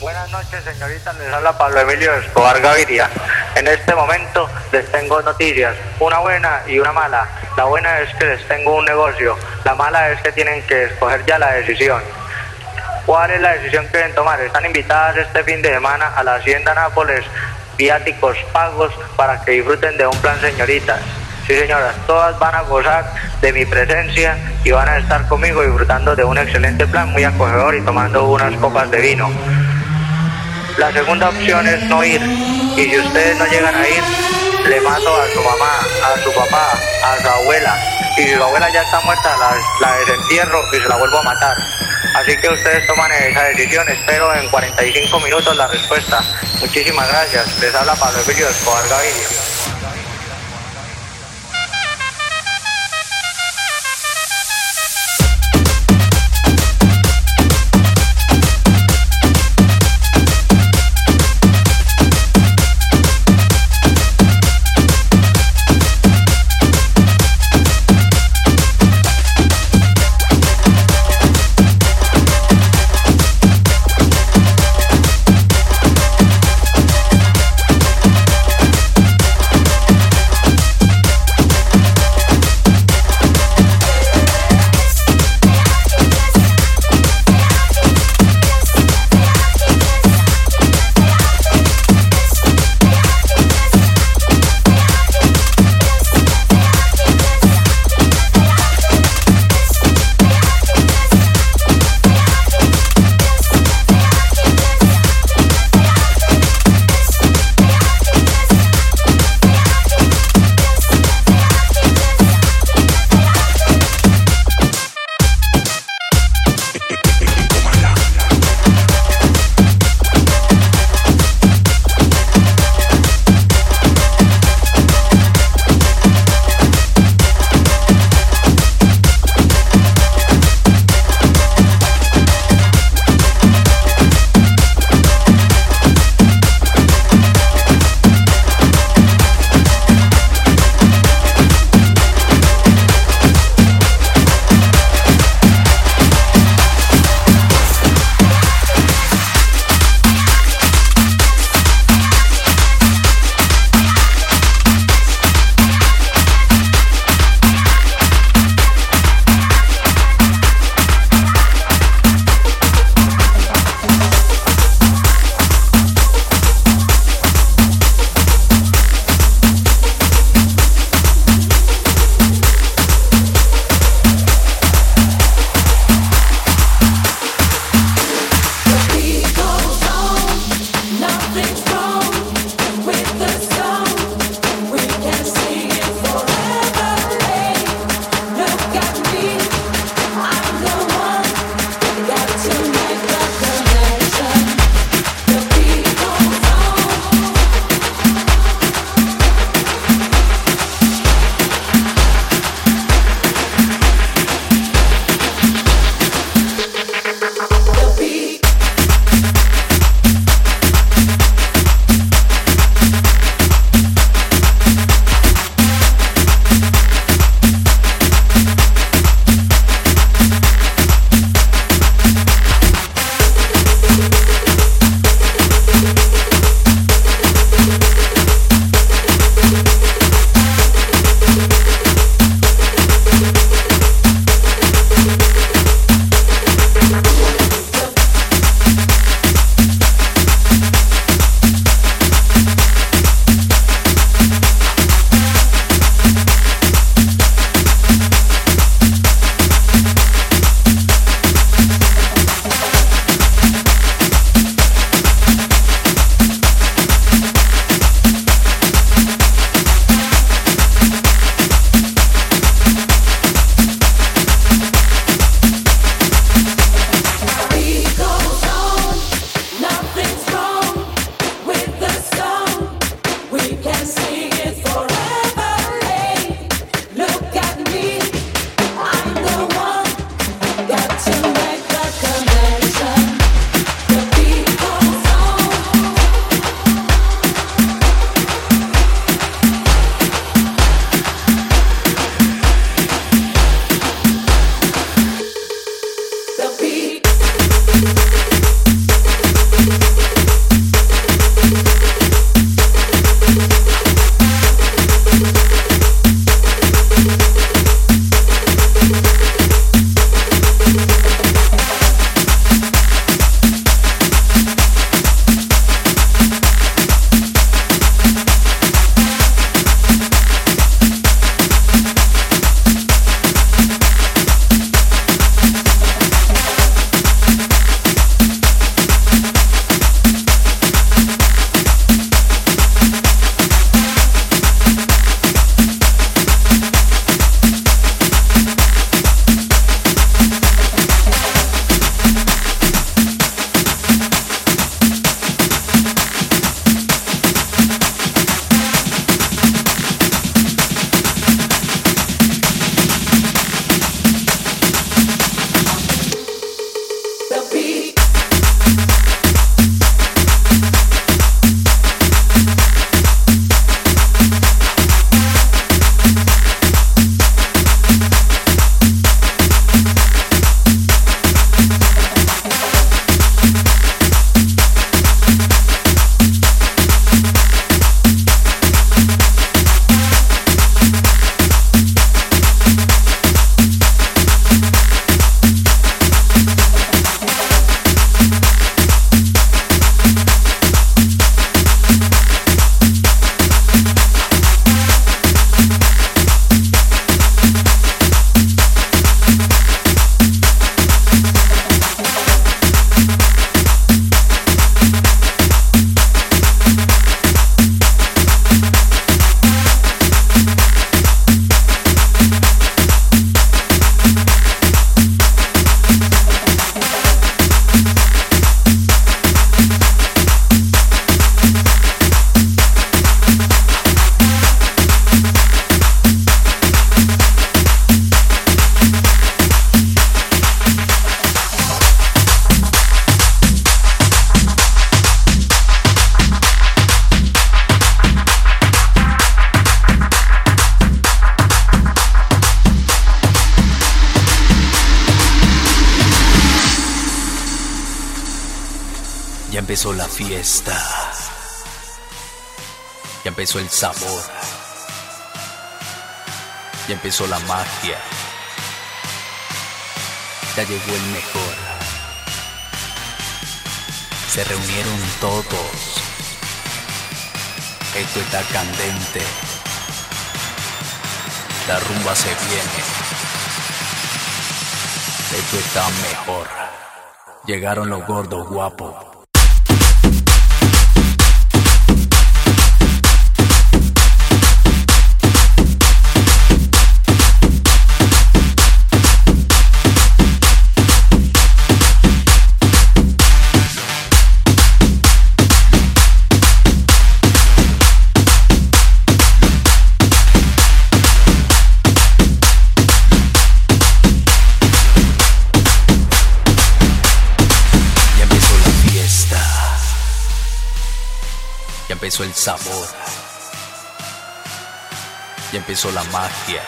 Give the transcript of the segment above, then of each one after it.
Buenas noches, señorita. Les habla Pablo Emilio Escobar Gaviria. En este momento les tengo noticias, una buena y una mala. La buena es que les tengo un negocio. La mala es que tienen que escoger ya la decisión. ¿Cuál es la decisión que deben tomar? Están invitadas este fin de semana a la Hacienda Nápoles, viáticos pagos para que disfruten de un plan, señoritas. Sí, señoras, todas van a gozar de mi presencia y van a estar conmigo disfrutando de un excelente plan muy acogedor y tomando unas copas de vino. La segunda opción es no ir. Y si ustedes no llegan a ir, le mato a su mamá, a su papá, a su abuela. Y si su abuela ya está muerta, la, la desentierro y se la vuelvo a matar. Así que ustedes toman esa decisión. Espero en 45 minutos la respuesta. Muchísimas gracias. Les habla Pablo Emilio Escobar Gaviria. Empezó el sabor. Ya empezó la magia. Ya llegó el mejor. Se reunieron todos. Esto está candente. La rumba se viene. Esto está mejor. Llegaron los gordos guapos. Empezó el sabor. Ya empezó la magia.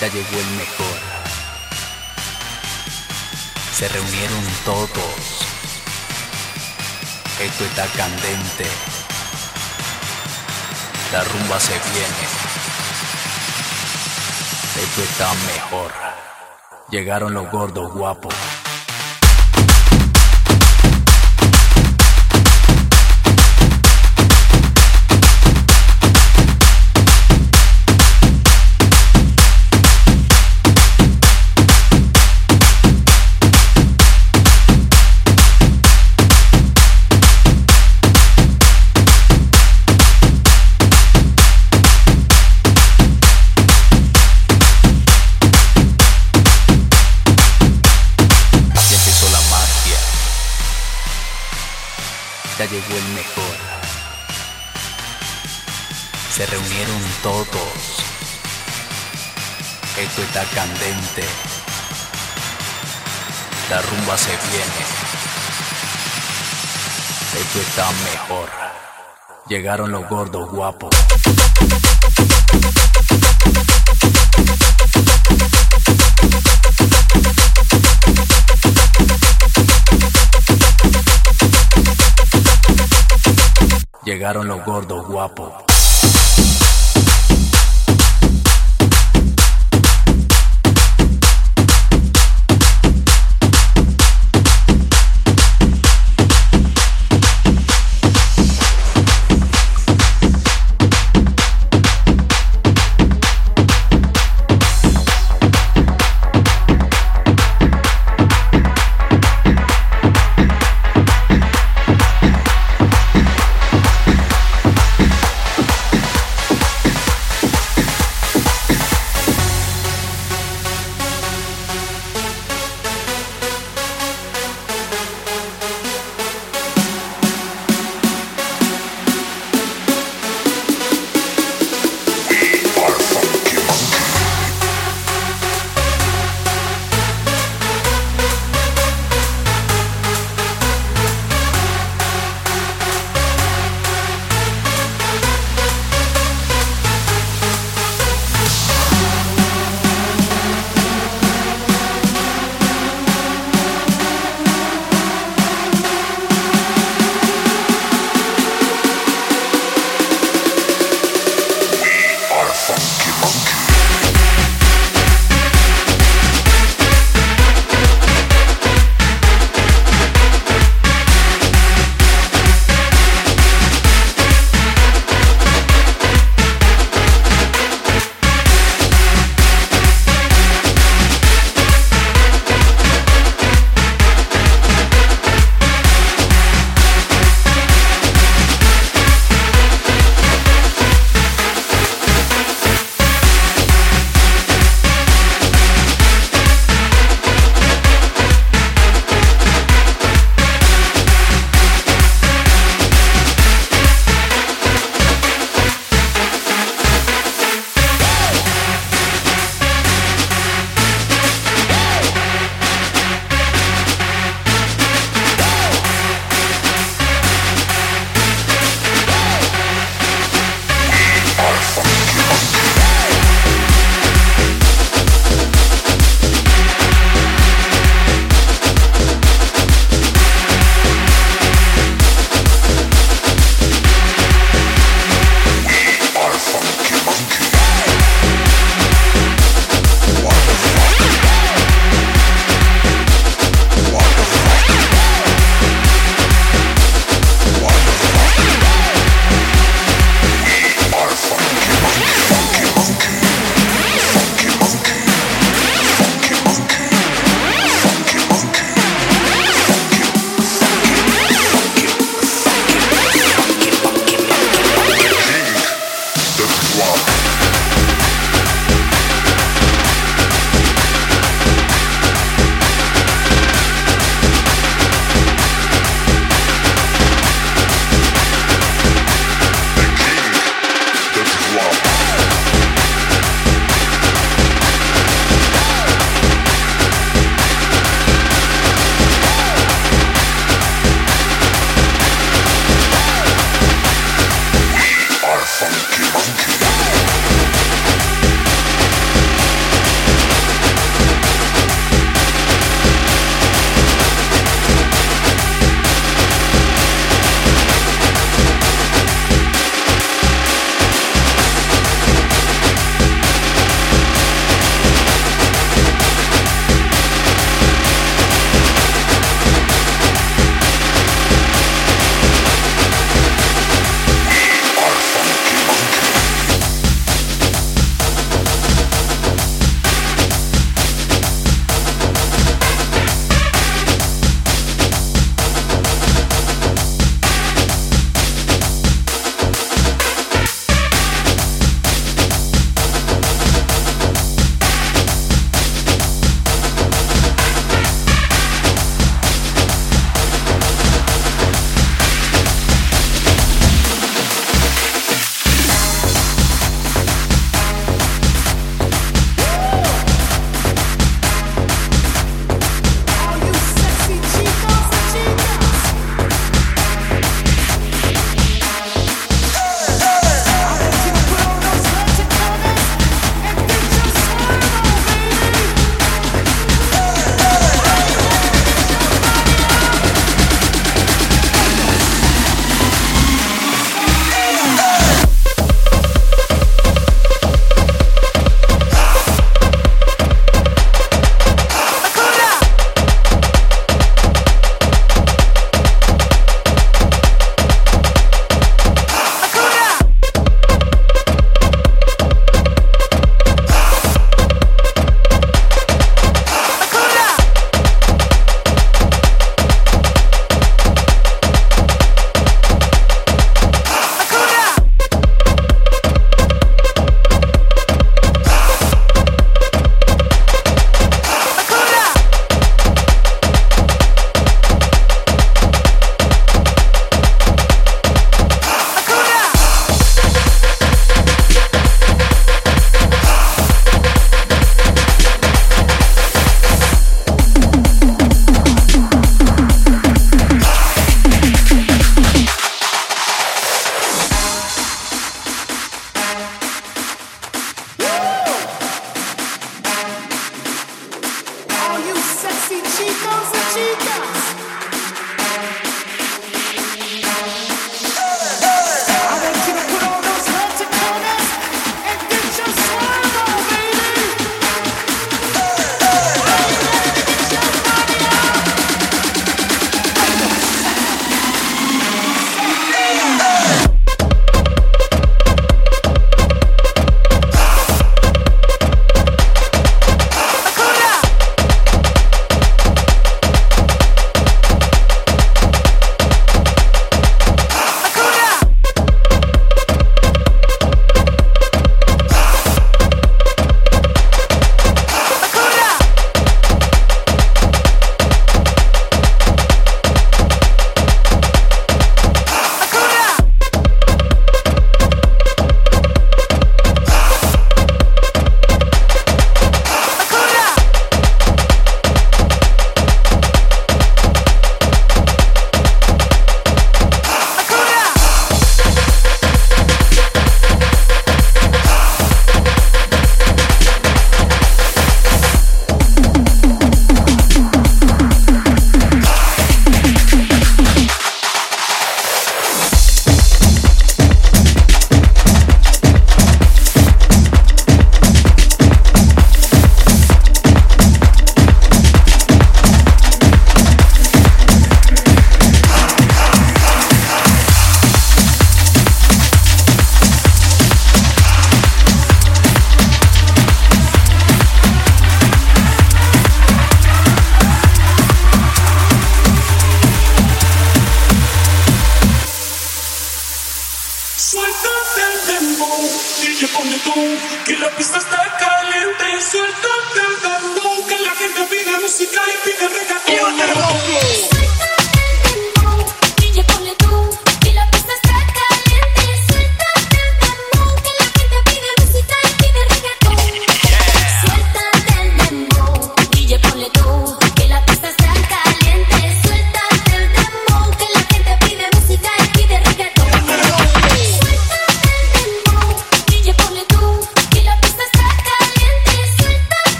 Ya llegó el mejor. Se reunieron todos. Esto está candente. La rumba se viene. Esto está mejor. Llegaron los gordos guapos. Llegó el mejor. Se reunieron todos. Esto está candente. La rumba se viene. Esto está mejor. Llegaron los gordos guapos. Llegaron los gordos guapos.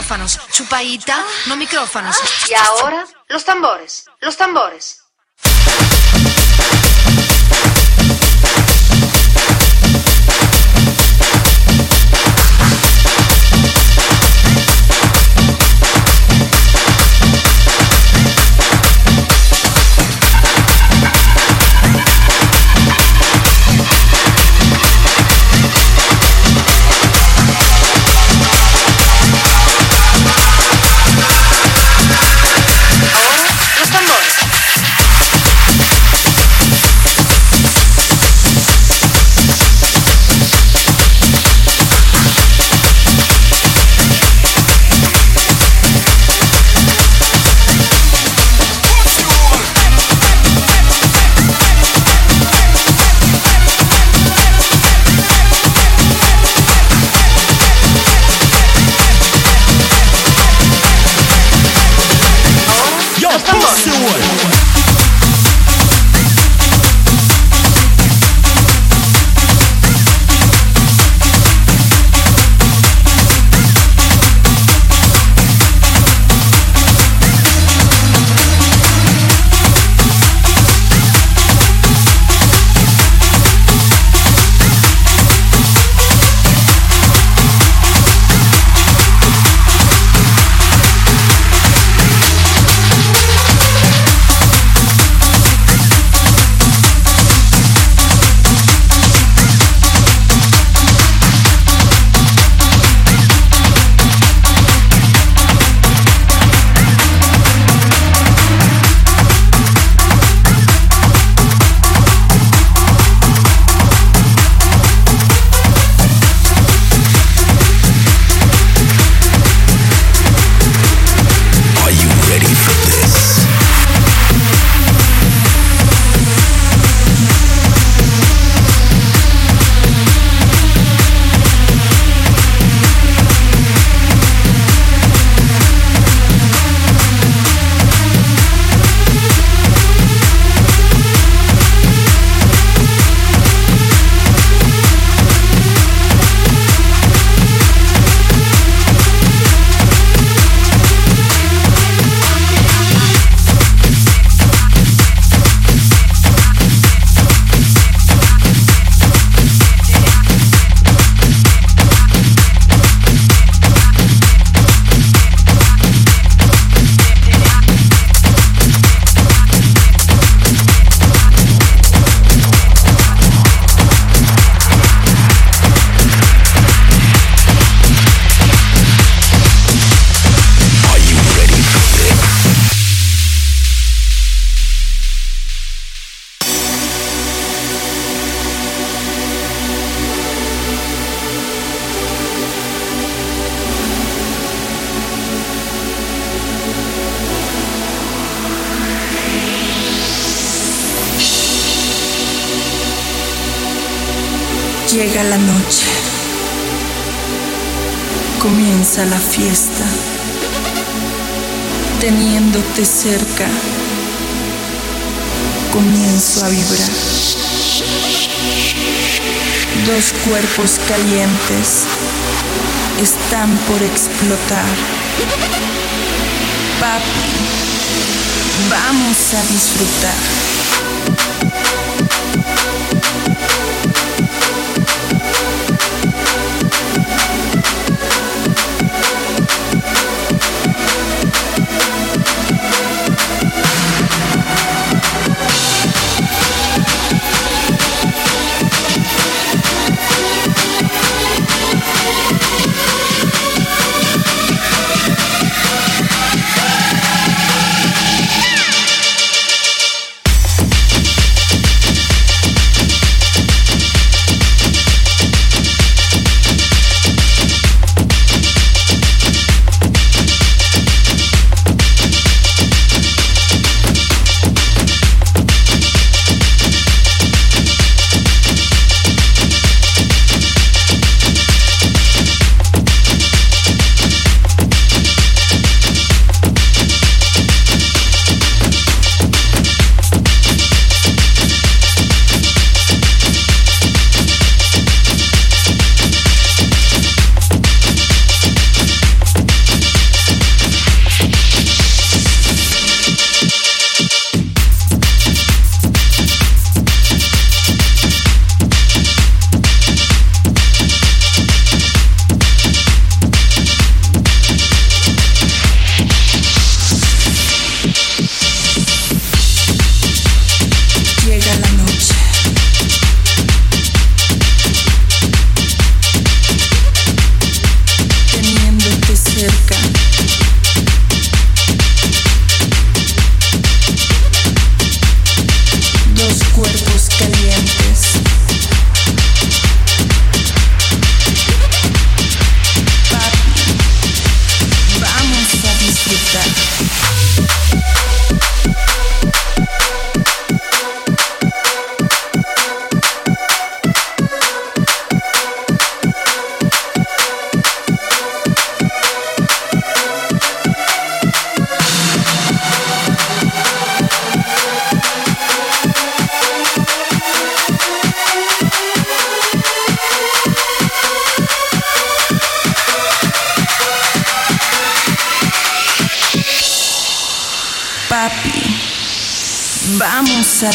Micrófonos, chupaita, no micrófonos. Y ahora, los tambores, los tambores. La fiesta, teniéndote cerca, comienzo a vibrar. Dos cuerpos calientes están por explotar. Papi, vamos a disfrutar.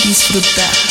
Disfrutar.